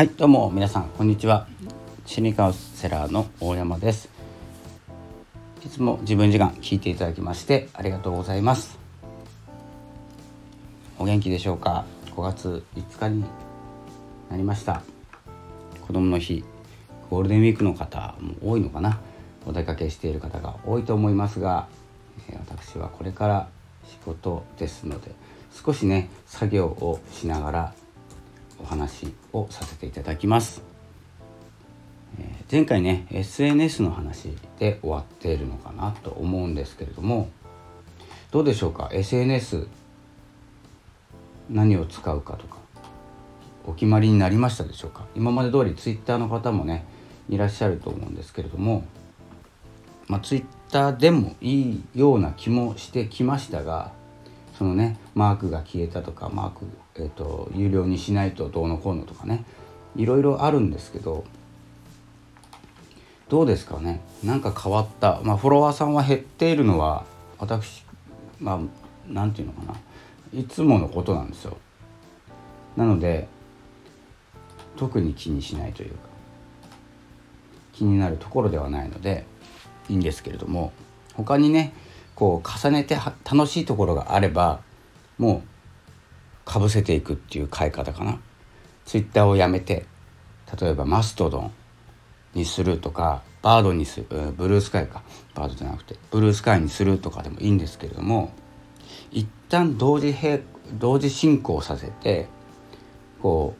はいどうも皆さんこんにちは。心理カウンセラーの大山です。いつも自分時間聞いていただきましてありがとうございます。お元気でしょうか？5月5日になりました。子供の日ゴールデンウィークの方も多いのかな？お出かけしている方が多いと思いますが私はこれから仕事ですので少しね作業をしながらお話をさせていただきます、え、前回ね SNS の話で終わっているのかなと思うんですけれどもどうでしょうか？SNS 何を使うかとかお決まりになりましたでしょうか？今まで通り Twitter の方もねいらっしゃると思うんですけれどもまあ Twitter でもいいような気もしてきましたがそのねマークが消えたとかマーク、えーと、有料にしないとどうのこうのとかねいろいろあるんですけどどうですかねなんか変わった。まあフォロワーさんは減っているのは私まあ何て言うのかないつものことなんですよ。なので特に気にしないというか気になるところではないのでいいんですけれども他にねこう重ねて楽しいところがあればもうかぶせていくっていう買い方かな。ツイッターをやめて例えばマストドンにするとかバードにするブルースカイかバードじゃなくてブルースカイにするとかでもいいんですけれども一旦同時並同時進行させてこ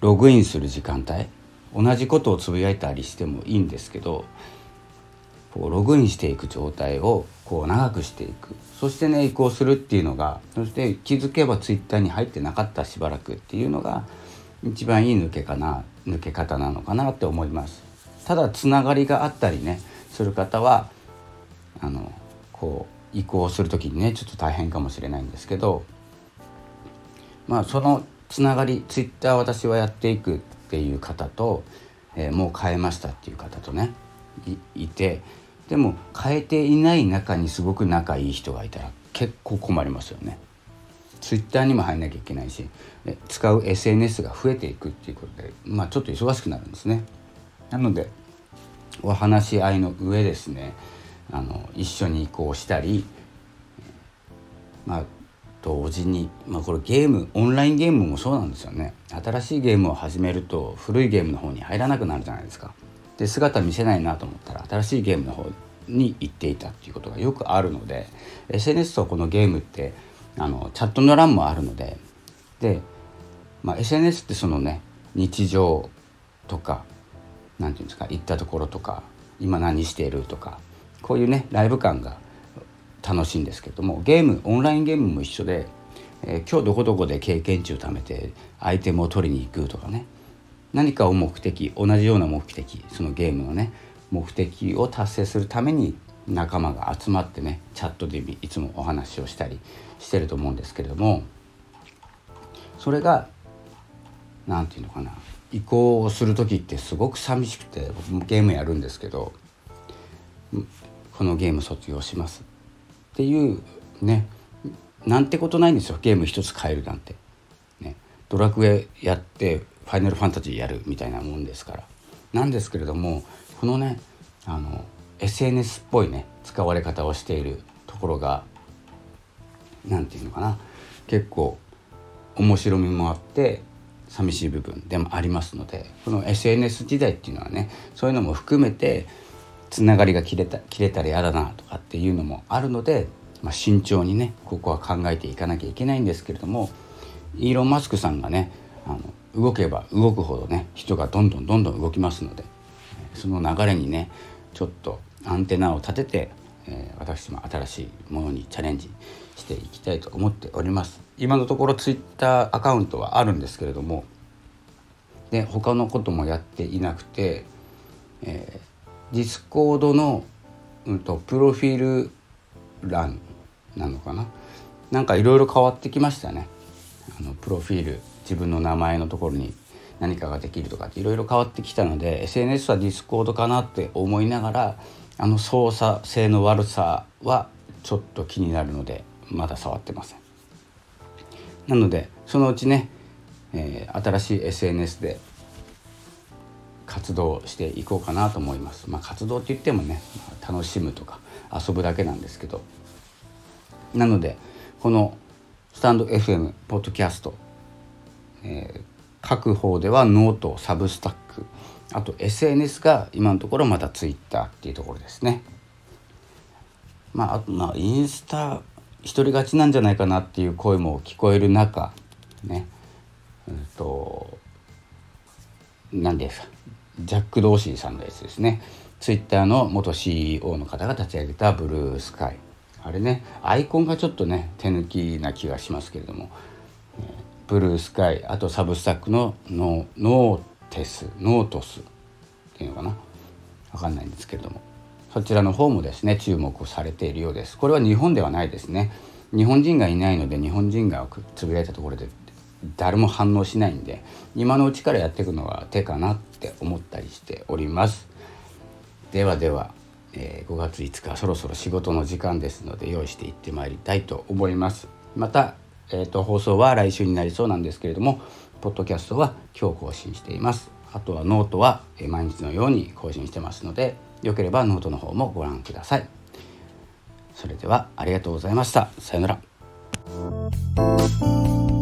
うログインする時間帯同じことをつぶやいたりしてもいいんですけどこうログインしていく状態をこう長くしていく。そしてね移行するっていうのがそして気づけばツイッターに入ってなかったしばらくっていうのが一番いい抜けかな抜け方なのかなって思います。ただつながりがあったりねする方はあのこう移行する時にねちょっと大変かもしれないんですけどまあそのつながりツイッター私はやっていくっていう方と、えー、もう変えましたっていう方とねいてでも変えていない中にすごく仲いい人がいたら結構困りますよね。ツイッターにも入んなきゃいけないし使う SNS が増えていくっていうことでまあちょっと忙しくなるんですね。なのでお話し合いの上ですねあの一緒に移行したりまあ同時に、まあ、これゲームオンラインゲームもそうなんですよね新しいゲームを始めると古いゲームの方に入らなくなるじゃないですか。で姿見せないなと思ったら新しいゲームの方に行っていたっていうことがよくあるので SNS とこのゲームってあのチャットの欄もあるのでで、まあ、SNS ってそのね日常とか何て言うんですか行ったところとか今何しているとかこういうねライブ感が楽しいんですけどもゲームオンラインゲームも一緒で、えー、今日どこどこで経験値を貯めてアイテムを取りに行くとかね何かを目的同じような目的そのゲームのね目的を達成するために仲間が集まってねチャットでいつもお話をしたりしてると思うんですけれどもそれが何て言うのかな移行をする時ってすごく寂しくて僕もゲームやるんですけどこのゲーム卒業しますっていうねなんてことないんですよゲーム一つ変えるなんて。ね、ドラクエやってファイナルファンタジーやるみたいなもんですから。なんですけれどもこのねあの SNS っぽいね使われ方をしているところが何て言うのかな。結構面白みもあって寂しい部分でもありますのでこの SNS 時代っていうのはねそういうのも含めてつながりが切れた切れたら嫌だなとかっていうのもあるので、まあ、慎重にねここは考えていかなきゃいけないんですけれどもイーロン・マスクさんがねあの動けば動くほどね人がどんどんどんどん動きますのでその流れにねちょっとアンテナを立てて、えー、私も新しいものにチャレンジしていきたいと思っております。今のところツイッターアカウントはあるんですけれどもで他のこともやっていなくて、えー、ディスコードの、うんと、プロフィール欄なのかな？なんかいろいろ変わってきましたね。あのプロフィール自分の名前のところに何かができるとかっていろいろ変わってきたので SNS はディスコードかなって思いながらあの操作性の悪さはちょっと気になるのでまだ触ってません。なのでそのうちねえー、新しい SNS で活動していこうかなと思います。まあ、活動って言ってもね、まあ、楽しむとか遊ぶだけなんですけどなのでこのスタンド FM ポッドキャスト、えー、書く方ではノートサブスタック。あと SNS が今のところまだ Twitter っていうところですね。まあ、あとまあインスタ一人勝ちなんじゃないかなっていう声も聞こえる中ね。うんと何ですか。ジャック・ドーシーさんのやつですね。ツイッターの元 CEO の方が立ち上げたブルースカイ。あれねアイコンがちょっとね手抜きな気がしますけれども、えブルースカイあとサブスタックのノノーテスノートスっていうのかな。分かんないんですけれども。そちらの方もですね注目されているようです。これは日本ではないですね。日本人がいないので日本人がつぶやいたところで誰も反応しないんで今のうちからやっていくのは手かなって思ったりしております。ではでは、えー、5月5日そろそろ仕事の時間ですので用意していってまいりたいと思います。また、えーと、放送は来週になりそうなんですけれどもポッドキャストは今日更新しています。あとはノートは毎日のように更新してますのでよければノートの方もご覧ください。それではありがとうございました。さようなら。